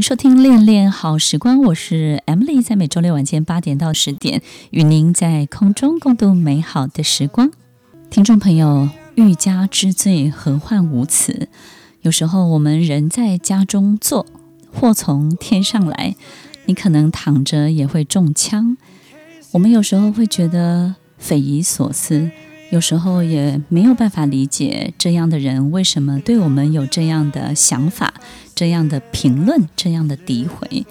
收听《恋恋好时光》，我是 Emily，在每周六晚间八点到十点，与您在空中共度美好的时光。听众朋友，欲加之罪，何患无辞？有时候我们人在家中坐，祸从天上来，你可能躺着也会中枪。我们有时候会觉得匪夷所思。有时候也没有办法理解这样的人为什么对我们有这样的想法、这样的评论、这样的诋毁。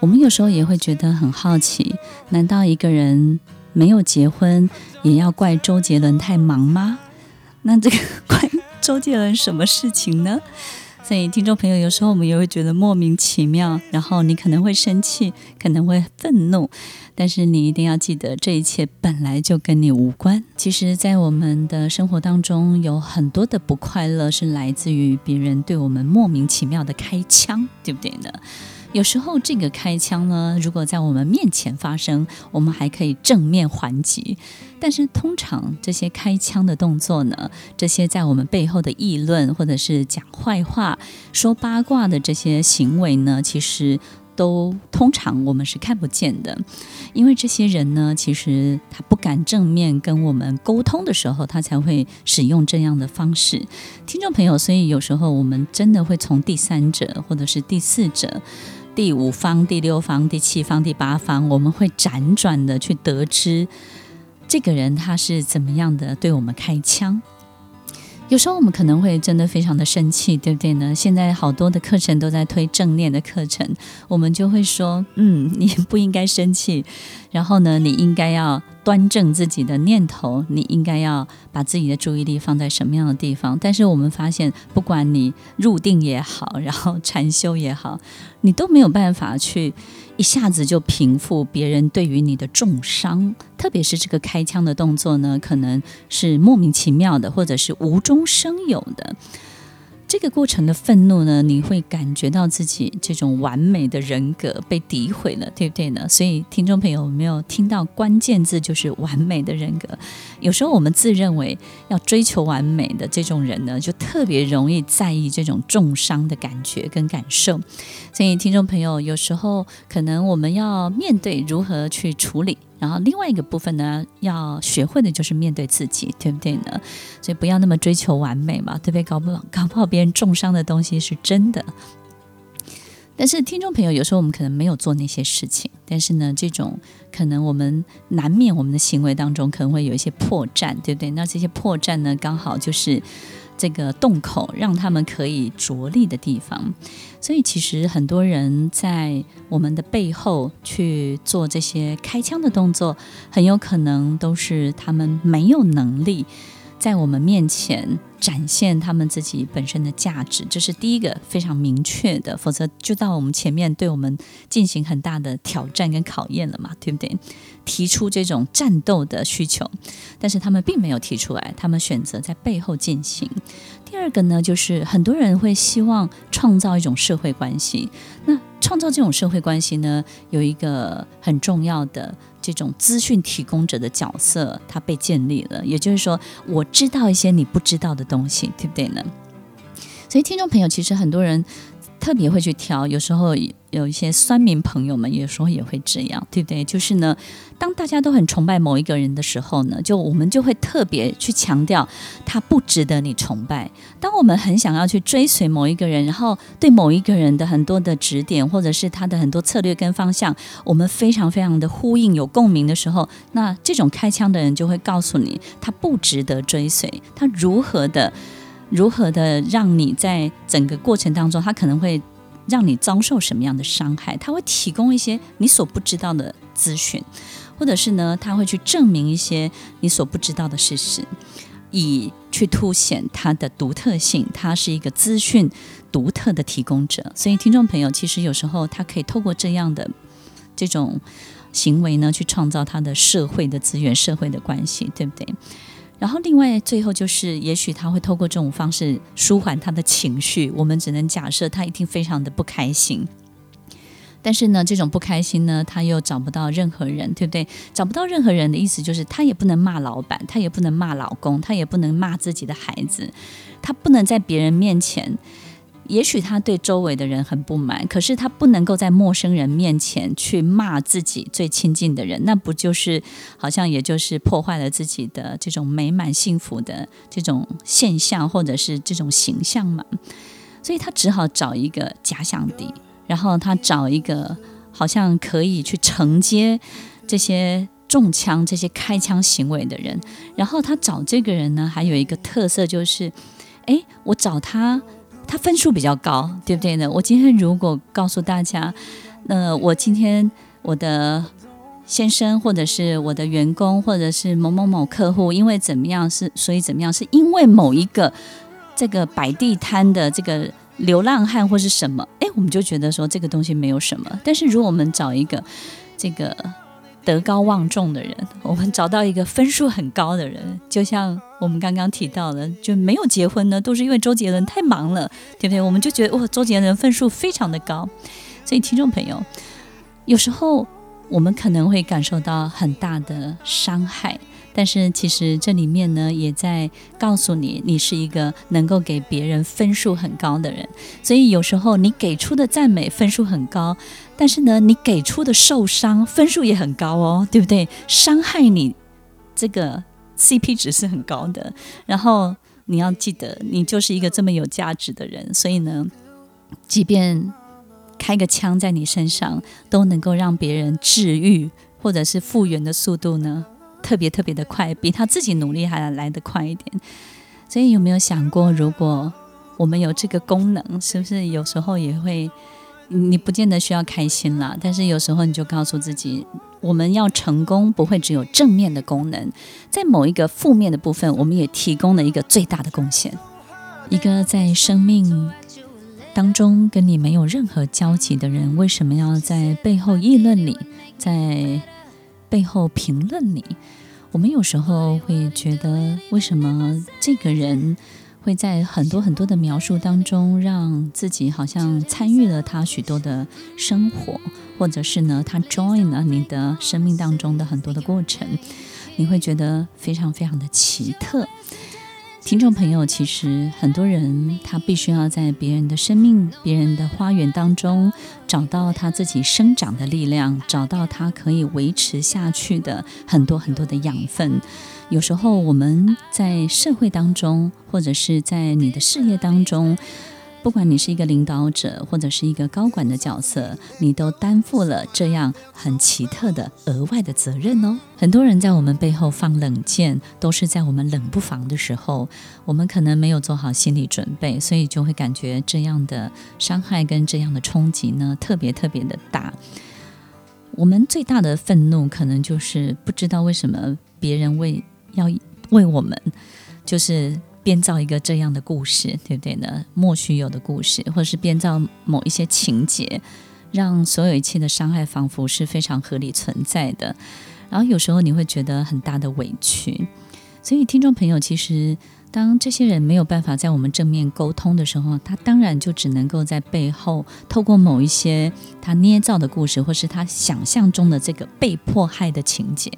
我们有时候也会觉得很好奇：难道一个人没有结婚也要怪周杰伦太忙吗？那这个 怪周杰伦什么事情呢？所以，听众朋友，有时候我们也会觉得莫名其妙，然后你可能会生气，可能会愤怒，但是你一定要记得，这一切本来就跟你无关。其实，在我们的生活当中，有很多的不快乐是来自于别人对我们莫名其妙的开枪，对不对呢？有时候这个开枪呢，如果在我们面前发生，我们还可以正面还击。但是通常这些开枪的动作呢，这些在我们背后的议论，或者是讲坏话、说八卦的这些行为呢，其实都通常我们是看不见的。因为这些人呢，其实他不敢正面跟我们沟通的时候，他才会使用这样的方式。听众朋友，所以有时候我们真的会从第三者，或者是第四者。第五方、第六方、第七方、第八方，我们会辗转的去得知这个人他是怎么样的对我们开枪。有时候我们可能会真的非常的生气，对不对呢？现在好多的课程都在推正念的课程，我们就会说，嗯，你不应该生气，然后呢，你应该要。端正自己的念头，你应该要把自己的注意力放在什么样的地方？但是我们发现，不管你入定也好，然后禅修也好，你都没有办法去一下子就平复别人对于你的重伤。特别是这个开枪的动作呢，可能是莫名其妙的，或者是无中生有的。这个过程的愤怒呢，你会感觉到自己这种完美的人格被诋毁了，对不对呢？所以，听众朋友有没有听到关键字就是完美的人格？有时候我们自认为要追求完美的这种人呢，就特别容易在意这种重伤的感觉跟感受。所以，听众朋友有时候可能我们要面对如何去处理。然后另外一个部分呢，要学会的就是面对自己，对不对呢？所以不要那么追求完美嘛，对不对？搞不好搞不好别人重伤的东西是真的。但是听众朋友，有时候我们可能没有做那些事情，但是呢，这种可能我们难免我们的行为当中可能会有一些破绽，对不对？那这些破绽呢，刚好就是。这个洞口让他们可以着力的地方，所以其实很多人在我们的背后去做这些开枪的动作，很有可能都是他们没有能力在我们面前展现他们自己本身的价值，这是第一个非常明确的，否则就到我们前面对我们进行很大的挑战跟考验了嘛，对不对？提出这种战斗的需求，但是他们并没有提出来，他们选择在背后进行。第二个呢，就是很多人会希望创造一种社会关系，那创造这种社会关系呢，有一个很重要的这种资讯提供者的角色，它被建立了。也就是说，我知道一些你不知道的东西，对不对呢？所以，听众朋友，其实很多人。特别会去挑，有时候有一些酸民朋友们，有时候也会这样，对不对？就是呢，当大家都很崇拜某一个人的时候呢，就我们就会特别去强调他不值得你崇拜。当我们很想要去追随某一个人，然后对某一个人的很多的指点，或者是他的很多策略跟方向，我们非常非常的呼应、有共鸣的时候，那这种开枪的人就会告诉你，他不值得追随，他如何的。如何的让你在整个过程当中，他可能会让你遭受什么样的伤害？他会提供一些你所不知道的资讯，或者是呢，他会去证明一些你所不知道的事实，以去凸显他的独特性。他是一个资讯独特的提供者，所以听众朋友，其实有时候他可以透过这样的这种行为呢，去创造他的社会的资源、社会的关系，对不对？然后，另外最后就是，也许他会透过这种方式舒缓他的情绪。我们只能假设他一定非常的不开心。但是呢，这种不开心呢，他又找不到任何人，对不对？找不到任何人的意思就是，他也不能骂老板，他也不能骂老公，他也不能骂自己的孩子，他不能在别人面前也许他对周围的人很不满，可是他不能够在陌生人面前去骂自己最亲近的人，那不就是好像也就是破坏了自己的这种美满幸福的这种现象，或者是这种形象嘛？所以他只好找一个假想敌，然后他找一个好像可以去承接这些中枪、这些开枪行为的人，然后他找这个人呢，还有一个特色就是，哎，我找他。他分数比较高，对不对呢？我今天如果告诉大家，呃，我今天我的先生或者是我的员工或者是某某某客户，因为怎么样是，所以怎么样是因为某一个这个摆地摊的这个流浪汉或是什么，哎，我们就觉得说这个东西没有什么。但是如果我们找一个这个。德高望重的人，我们找到一个分数很高的人，就像我们刚刚提到的，就没有结婚呢，都是因为周杰伦太忙了，对不对？我们就觉得哇，周杰伦分数非常的高，所以听众朋友，有时候我们可能会感受到很大的伤害。但是其实这里面呢，也在告诉你，你是一个能够给别人分数很高的人。所以有时候你给出的赞美分数很高，但是呢，你给出的受伤分数也很高哦，对不对？伤害你这个 CP 值是很高的。然后你要记得，你就是一个这么有价值的人。所以呢，即便开个枪在你身上，都能够让别人治愈或者是复原的速度呢，特别特别的快，比他自己努力还来得快一点。所以有没有想过，如果我们有这个功能，是不是有时候也会，你不见得需要开心啦，但是有时候你就告诉自己，我们要成功，不会只有正面的功能，在某一个负面的部分，我们也提供了一个最大的贡献。一个在生命当中跟你没有任何交集的人，为什么要在背后议论你？在背后评论你，我们有时候会觉得，为什么这个人会在很多很多的描述当中，让自己好像参与了他许多的生活，或者是呢，他 join 了你的生命当中的很多的过程，你会觉得非常非常的奇特。听众朋友，其实很多人他必须要在别人的生命、别人的花园当中找到他自己生长的力量，找到他可以维持下去的很多很多的养分。有时候我们在社会当中，或者是在你的事业当中。不管你是一个领导者，或者是一个高管的角色，你都担负了这样很奇特的额外的责任哦。很多人在我们背后放冷箭，都是在我们冷不防的时候，我们可能没有做好心理准备，所以就会感觉这样的伤害跟这样的冲击呢，特别特别的大。我们最大的愤怒，可能就是不知道为什么别人为要为我们，就是。编造一个这样的故事，对不对呢？莫须有的故事，或者是编造某一些情节，让所有一切的伤害仿佛是非常合理存在的。然后有时候你会觉得很大的委屈。所以听众朋友，其实当这些人没有办法在我们正面沟通的时候，他当然就只能够在背后透过某一些他捏造的故事，或是他想象中的这个被迫害的情节。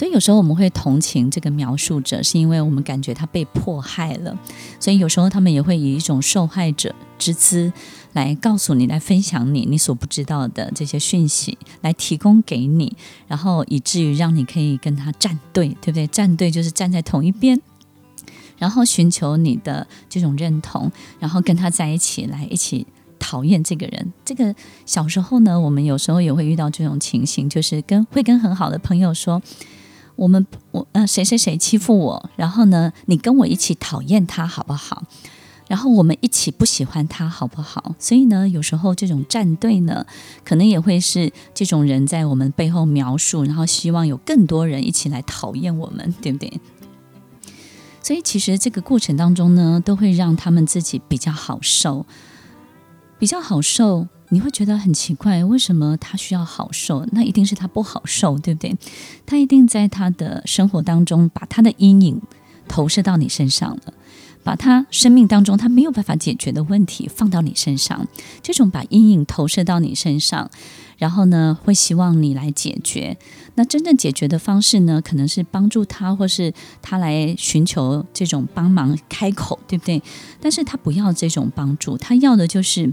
所以有时候我们会同情这个描述者，是因为我们感觉他被迫害了。所以有时候他们也会以一种受害者之姿来告诉你，来分享你你所不知道的这些讯息，来提供给你，然后以至于让你可以跟他站队，对不对？站队就是站在同一边，然后寻求你的这种认同，然后跟他在一起，来一起讨厌这个人。这个小时候呢，我们有时候也会遇到这种情形，就是跟会跟很好的朋友说。我们我呃谁谁谁欺负我，然后呢，你跟我一起讨厌他好不好？然后我们一起不喜欢他好不好？所以呢，有时候这种站队呢，可能也会是这种人在我们背后描述，然后希望有更多人一起来讨厌我们，对不对？所以其实这个过程当中呢，都会让他们自己比较好受，比较好受。你会觉得很奇怪，为什么他需要好受？那一定是他不好受，对不对？他一定在他的生活当中把他的阴影投射到你身上了，把他生命当中他没有办法解决的问题放到你身上。这种把阴影投射到你身上，然后呢，会希望你来解决。那真正解决的方式呢，可能是帮助他，或是他来寻求这种帮忙开口，对不对？但是他不要这种帮助，他要的就是。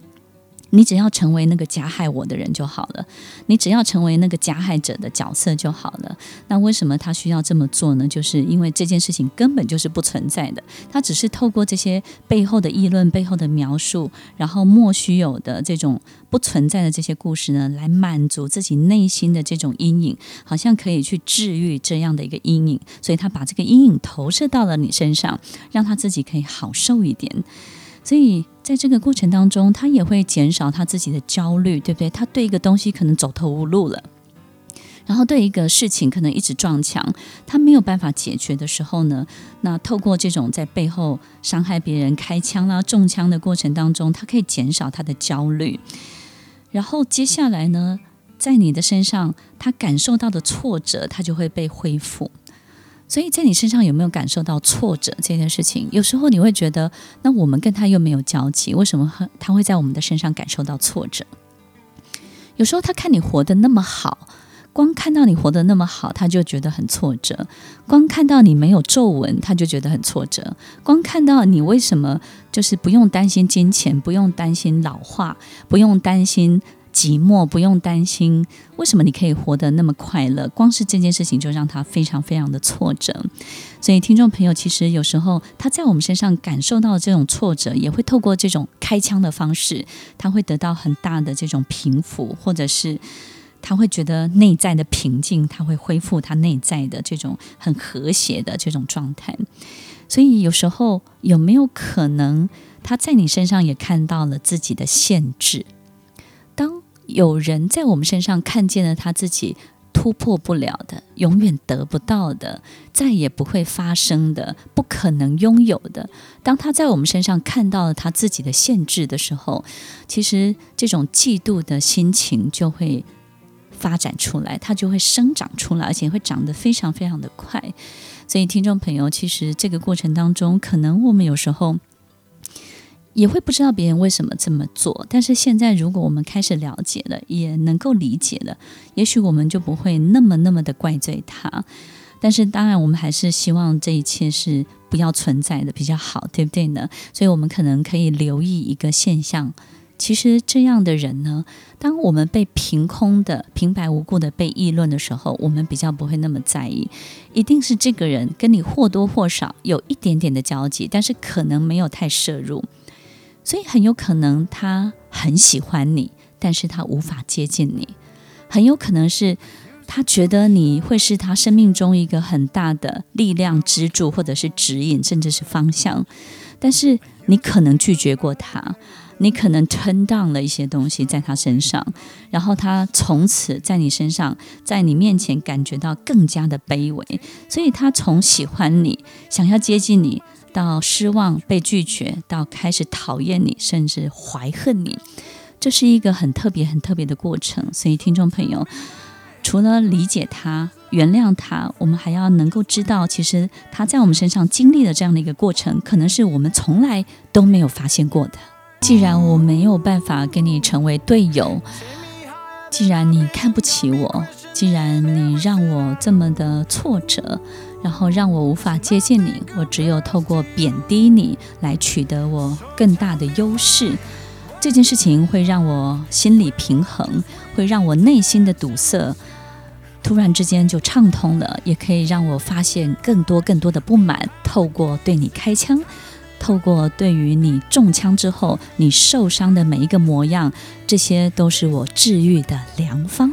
你只要成为那个加害我的人就好了，你只要成为那个加害者的角色就好了。那为什么他需要这么做呢？就是因为这件事情根本就是不存在的，他只是透过这些背后的议论、背后的描述，然后莫须有的这种不存在的这些故事呢，来满足自己内心的这种阴影，好像可以去治愈这样的一个阴影，所以他把这个阴影投射到了你身上，让他自己可以好受一点。所以，在这个过程当中，他也会减少他自己的焦虑，对不对？他对一个东西可能走投无路了，然后对一个事情可能一直撞墙，他没有办法解决的时候呢，那透过这种在背后伤害别人、开枪啦、中枪的过程当中，他可以减少他的焦虑。然后接下来呢，在你的身上，他感受到的挫折，他就会被恢复。所以在你身上有没有感受到挫折这件事情？有时候你会觉得，那我们跟他又没有交集，为什么他会在我们的身上感受到挫折？有时候他看你活得那么好，光看到你活得那么好，他就觉得很挫折；光看到你没有皱纹，他就觉得很挫折；光看到你为什么就是不用担心金钱，不用担心老化，不用担心。寂寞不用担心，为什么你可以活得那么快乐？光是这件事情就让他非常非常的挫折。所以，听众朋友，其实有时候他在我们身上感受到这种挫折，也会透过这种开枪的方式，他会得到很大的这种平复，或者是他会觉得内在的平静，他会恢复他内在的这种很和谐的这种状态。所以，有时候有没有可能他在你身上也看到了自己的限制？当有人在我们身上看见了他自己突破不了的、永远得不到的、再也不会发生的、不可能拥有的。当他在我们身上看到了他自己的限制的时候，其实这种嫉妒的心情就会发展出来，它就会生长出来，而且会长得非常非常的快。所以，听众朋友，其实这个过程当中，可能我们有时候。也会不知道别人为什么这么做，但是现在如果我们开始了解了，也能够理解了，也许我们就不会那么那么的怪罪他。但是当然，我们还是希望这一切是不要存在的比较好，对不对呢？所以我们可能可以留意一个现象，其实这样的人呢，当我们被凭空的、平白无故的被议论的时候，我们比较不会那么在意，一定是这个人跟你或多或少有一点点的交集，但是可能没有太摄入。所以很有可能他很喜欢你，但是他无法接近你。很有可能是他觉得你会是他生命中一个很大的力量支柱，或者是指引，甚至是方向。但是你可能拒绝过他，你可能 turn down 了一些东西在他身上，然后他从此在你身上，在你面前感觉到更加的卑微。所以他从喜欢你，想要接近你。到失望、被拒绝，到开始讨厌你，甚至怀恨你，这是一个很特别、很特别的过程。所以，听众朋友，除了理解他、原谅他，我们还要能够知道，其实他在我们身上经历的这样的一个过程，可能是我们从来都没有发现过的。既然我没有办法跟你成为队友，既然你看不起我，既然你让我这么的挫折。然后让我无法接近你，我只有透过贬低你来取得我更大的优势。这件事情会让我心理平衡，会让我内心的堵塞突然之间就畅通了，也可以让我发现更多更多的不满。透过对你开枪，透过对于你中枪之后你受伤的每一个模样，这些都是我治愈的良方。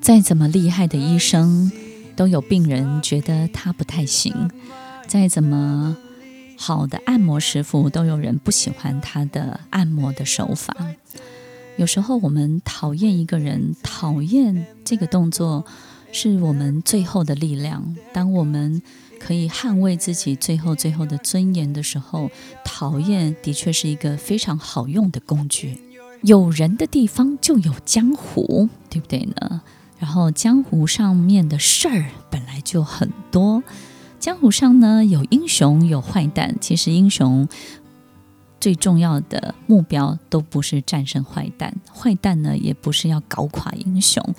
再怎么厉害的医生。都有病人觉得他不太行，再怎么好的按摩师傅，都有人不喜欢他的按摩的手法。有时候我们讨厌一个人，讨厌这个动作，是我们最后的力量。当我们可以捍卫自己最后最后的尊严的时候，讨厌的确是一个非常好用的工具。有人的地方就有江湖，对不对呢？然后江湖上面的事儿本来就很多，江湖上呢有英雄有坏蛋。其实英雄最重要的目标都不是战胜坏蛋，坏蛋呢也不是要搞垮英雄。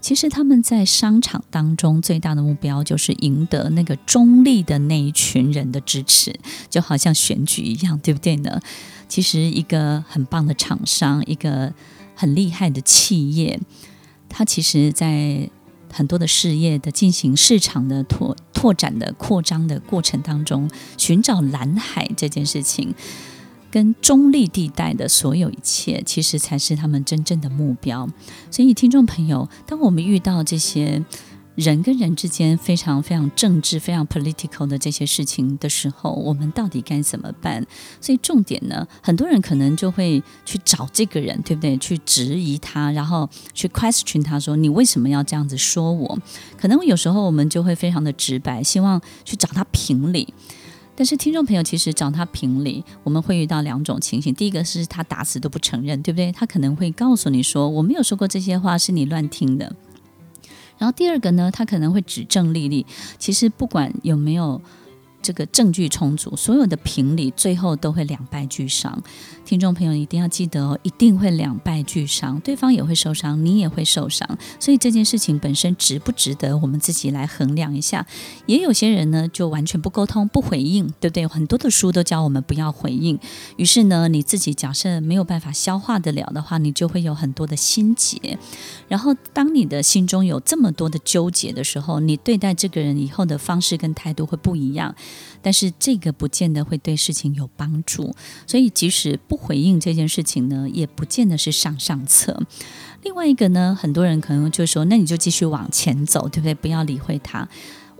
其实他们在商场当中最大的目标就是赢得那个中立的那一群人的支持，就好像选举一样，对不对呢？其实一个很棒的厂商，一个很厉害的企业，他其实在很多的事业的进行市场的拓拓展的扩张的过程当中，寻找蓝海这件事情。跟中立地带的所有一切，其实才是他们真正的目标。所以，听众朋友，当我们遇到这些人跟人之间非常非常政治、非常 political 的这些事情的时候，我们到底该怎么办？所以，重点呢，很多人可能就会去找这个人，对不对？去质疑他，然后去 question 他说：“你为什么要这样子说我？”可能有时候我们就会非常的直白，希望去找他评理。但是听众朋友，其实找他评理，我们会遇到两种情形。第一个是他打死都不承认，对不对？他可能会告诉你说：“我没有说过这些话，是你乱听的。”然后第二个呢，他可能会指证莉莉。其实不管有没有。这个证据充足，所有的评理最后都会两败俱伤。听众朋友一定要记得哦，一定会两败俱伤，对方也会受伤，你也会受伤。所以这件事情本身值不值得我们自己来衡量一下。也有些人呢，就完全不沟通、不回应，对不对？很多的书都教我们不要回应。于是呢，你自己假设没有办法消化得了的话，你就会有很多的心结。然后，当你的心中有这么多的纠结的时候，你对待这个人以后的方式跟态度会不一样。但是这个不见得会对事情有帮助，所以即使不回应这件事情呢，也不见得是上上策。另外一个呢，很多人可能就说，那你就继续往前走，对不对？不要理会他。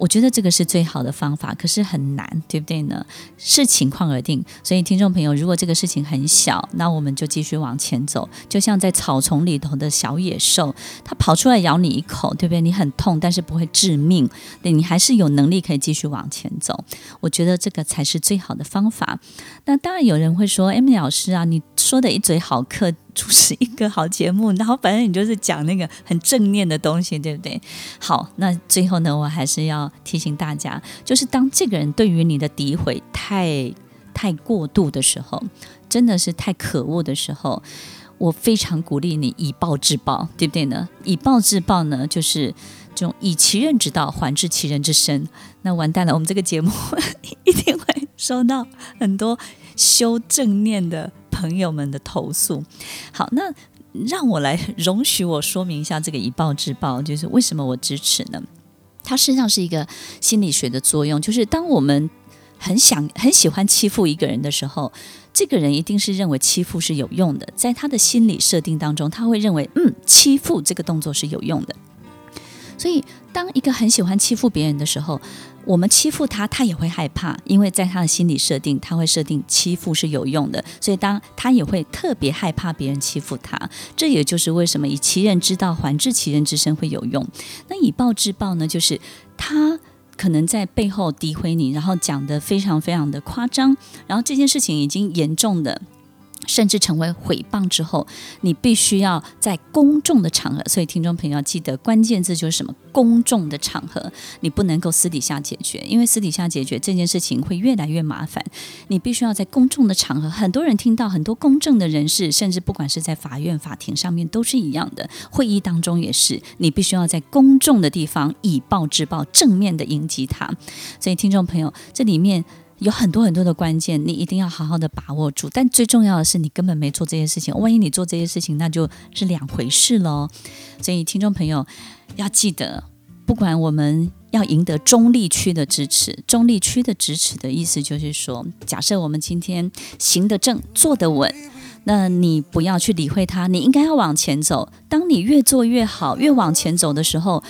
我觉得这个是最好的方法，可是很难，对不对呢？视情况而定。所以，听众朋友，如果这个事情很小，那我们就继续往前走。就像在草丛里头的小野兽，它跑出来咬你一口，对不对？你很痛，但是不会致命，对，你还是有能力可以继续往前走。我觉得这个才是最好的方法。那当然有人会说：“M 老师啊，你说的一嘴好客。主持一个好节目，然后反正你就是讲那个很正面的东西，对不对？好，那最后呢，我还是要提醒大家，就是当这个人对于你的诋毁太太过度的时候，真的是太可恶的时候，我非常鼓励你以暴制暴，对不对呢？以暴制暴呢，就是这种以其人之道还治其人之身。那完蛋了，我们这个节目 一定会收到很多修正念的。朋友们的投诉，好，那让我来容许我说明一下这个以暴制暴，就是为什么我支持呢？它实际上是一个心理学的作用，就是当我们很想很喜欢欺负一个人的时候，这个人一定是认为欺负是有用的，在他的心理设定当中，他会认为嗯，欺负这个动作是有用的，所以当一个很喜欢欺负别人的时候。我们欺负他，他也会害怕，因为在他的心理设定，他会设定欺负是有用的，所以当他也会特别害怕别人欺负他。这也就是为什么以其人之道还治其人之身会有用。那以暴制暴呢？就是他可能在背后诋毁你，然后讲得非常非常的夸张，然后这件事情已经严重的。甚至成为诽谤之后，你必须要在公众的场合，所以听众朋友要记得关键字就是什么？公众的场合，你不能够私底下解决，因为私底下解决这件事情会越来越麻烦。你必须要在公众的场合，很多人听到，很多公正的人士，甚至不管是在法院、法庭上面都是一样的，会议当中也是，你必须要在公众的地方以暴制暴，正面的迎击他。所以听众朋友，这里面。有很多很多的关键，你一定要好好的把握住。但最重要的是，你根本没做这些事情。万一你做这些事情，那就是两回事喽。所以，听众朋友要记得，不管我们要赢得中立区的支持，中立区的支持的意思就是说，假设我们今天行得正，坐得稳，那你不要去理会他，你应该要往前走。当你越做越好，越往前走的时候。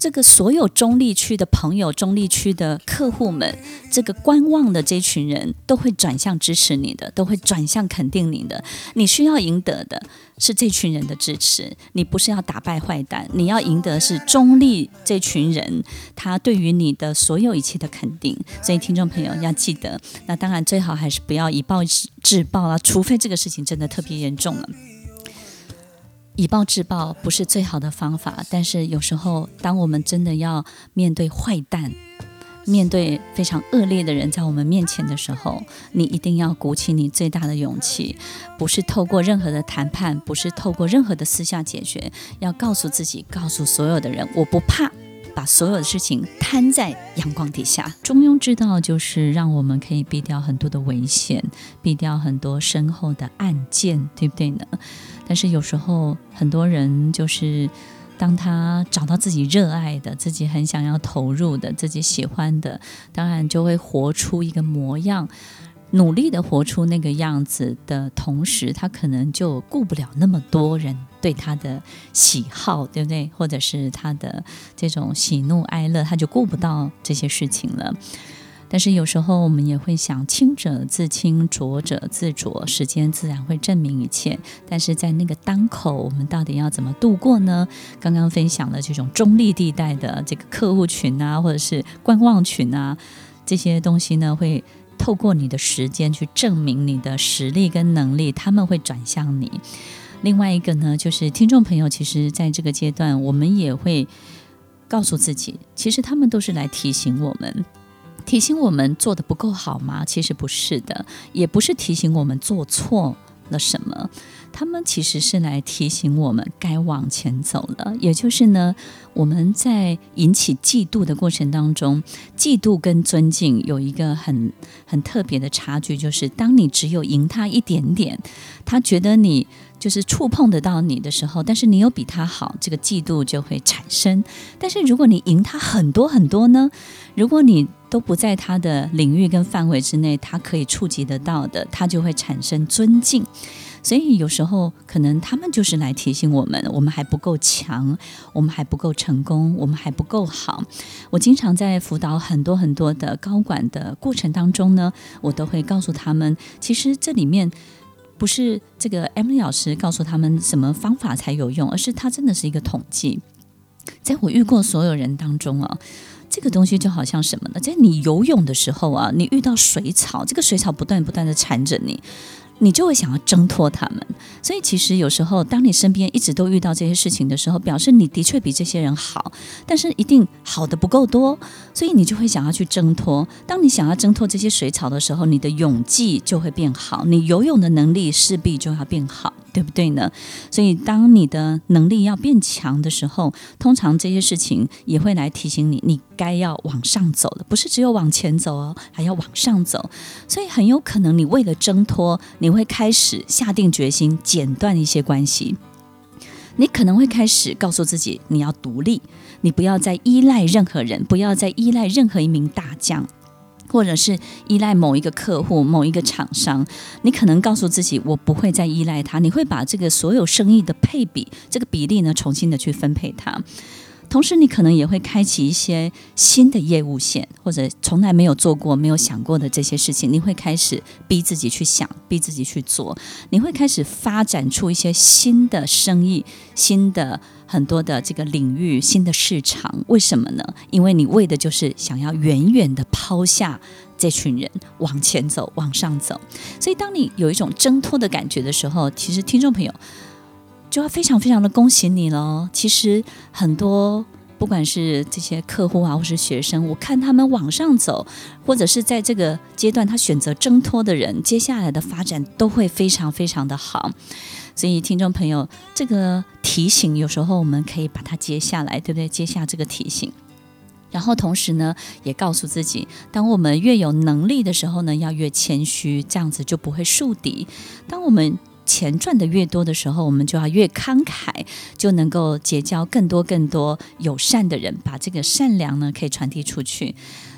这个所有中立区的朋友、中立区的客户们，这个观望的这群人都会转向支持你的，都会转向肯定你的。你需要赢得的是这群人的支持，你不是要打败坏蛋，你要赢得是中立这群人他对于你的所有一切的肯定。所以听众朋友要记得，那当然最好还是不要以暴制暴啊，除非这个事情真的特别严重了。以暴制暴不是最好的方法，但是有时候，当我们真的要面对坏蛋，面对非常恶劣的人在我们面前的时候，你一定要鼓起你最大的勇气，不是透过任何的谈判，不是透过任何的私下解决，要告诉自己，告诉所有的人，我不怕，把所有的事情摊在阳光底下。中庸之道就是让我们可以避掉很多的危险，避掉很多身后的暗箭，对不对呢？但是有时候很多人就是。当他找到自己热爱的、自己很想要投入的、自己喜欢的，当然就会活出一个模样，努力的活出那个样子的同时，他可能就顾不了那么多人对他的喜好，对不对？或者是他的这种喜怒哀乐，他就顾不到这些事情了。但是有时候我们也会想，清者自清，浊者自浊，时间自然会证明一切。但是在那个当口，我们到底要怎么度过呢？刚刚分享了这种中立地带的这个客户群啊，或者是观望群啊，这些东西呢，会透过你的时间去证明你的实力跟能力，他们会转向你。另外一个呢，就是听众朋友，其实在这个阶段，我们也会告诉自己，其实他们都是来提醒我们。提醒我们做的不够好吗？其实不是的，也不是提醒我们做错了什么。他们其实是来提醒我们该往前走了。也就是呢，我们在引起嫉妒的过程当中，嫉妒跟尊敬有一个很很特别的差距，就是当你只有赢他一点点，他觉得你。就是触碰得到你的时候，但是你有比他好，这个嫉妒就会产生。但是如果你赢他很多很多呢？如果你都不在他的领域跟范围之内，他可以触及得到的，他就会产生尊敬。所以有时候可能他们就是来提醒我们，我们还不够强，我们还不够成功，我们还不够好。我经常在辅导很多很多的高管的过程当中呢，我都会告诉他们，其实这里面。不是这个 M 老师告诉他们什么方法才有用，而是它真的是一个统计。在我遇过所有人当中啊，这个东西就好像什么呢？在你游泳的时候啊，你遇到水草，这个水草不断不断的缠着你。你就会想要挣脱他们，所以其实有时候，当你身边一直都遇到这些事情的时候，表示你的确比这些人好，但是一定好的不够多，所以你就会想要去挣脱。当你想要挣脱这些水草的时候，你的勇气就会变好，你游泳的能力势必就要变好。对不对呢？所以，当你的能力要变强的时候，通常这些事情也会来提醒你，你该要往上走了，不是只有往前走哦，还要往上走。所以，很有可能你为了挣脱，你会开始下定决心剪断一些关系。你可能会开始告诉自己，你要独立，你不要再依赖任何人，不要再依赖任何一名大将。或者是依赖某一个客户、某一个厂商，你可能告诉自己，我不会再依赖他。你会把这个所有生意的配比、这个比例呢，重新的去分配它。同时，你可能也会开启一些新的业务线，或者从来没有做过、没有想过的这些事情，你会开始逼自己去想、逼自己去做。你会开始发展出一些新的生意、新的很多的这个领域、新的市场。为什么呢？因为你为的就是想要远远的抛下这群人，往前走、往上走。所以，当你有一种挣脱的感觉的时候，其实听众朋友。就要非常非常的恭喜你了。其实很多不管是这些客户啊，或是学生，我看他们往上走，或者是在这个阶段他选择挣脱的人，接下来的发展都会非常非常的好。所以听众朋友，这个提醒有时候我们可以把它接下来，对不对？接下这个提醒，然后同时呢，也告诉自己，当我们越有能力的时候呢，要越谦虚，这样子就不会树敌。当我们钱赚得越多的时候，我们就要越慷慨，就能够结交更多更多友善的人，把这个善良呢可以传递出去。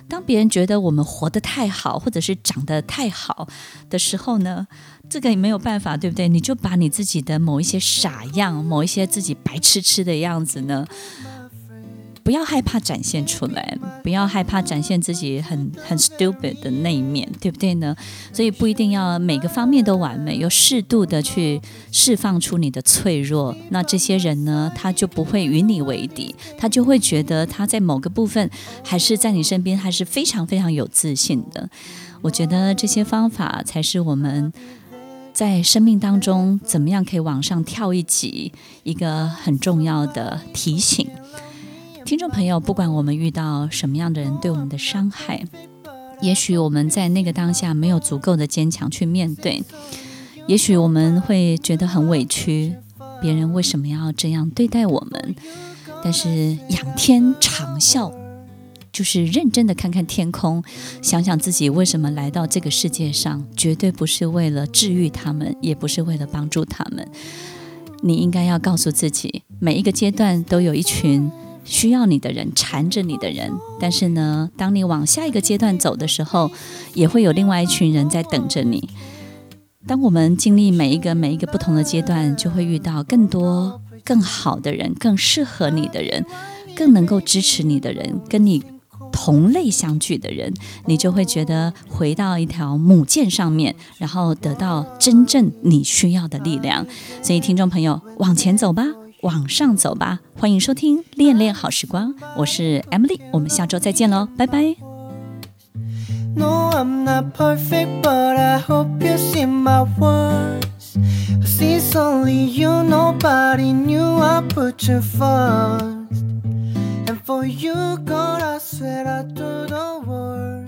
当别人觉得我们活得太好，或者是长得太好的时候呢，这个也没有办法，对不对？你就把你自己的某一些傻样，某一些自己白痴痴的样子呢。不要害怕展现出来，不要害怕展现自己很很 stupid 的那一面，对不对呢？所以不一定要每个方面都完美，要适度的去释放出你的脆弱。那这些人呢，他就不会与你为敌，他就会觉得他在某个部分还是在你身边，还是非常非常有自信的。我觉得这些方法才是我们在生命当中怎么样可以往上跳一级，一个很重要的提醒。听众朋友，不管我们遇到什么样的人对我们的伤害，也许我们在那个当下没有足够的坚强去面对，也许我们会觉得很委屈，别人为什么要这样对待我们？但是仰天长啸。就是认真的看看天空，想想自己为什么来到这个世界上，绝对不是为了治愈他们，也不是为了帮助他们。你应该要告诉自己，每一个阶段都有一群需要你的人，缠着你的人。但是呢，当你往下一个阶段走的时候，也会有另外一群人在等着你。当我们经历每一个每一个不同的阶段，就会遇到更多更好的人，更适合你的人，更能够支持你的人，跟你。同类相聚的人，你就会觉得回到一条母舰上面，然后得到真正你需要的力量。所以，听众朋友，往前走吧，往上走吧。欢迎收听《恋恋好时光》，我是 Emily，我们下周再见喽，拜拜。No, I'm not perfect, but I hope you see my words. Since only you, nobody knew I put you first. And for you, God, I swear I do. the world.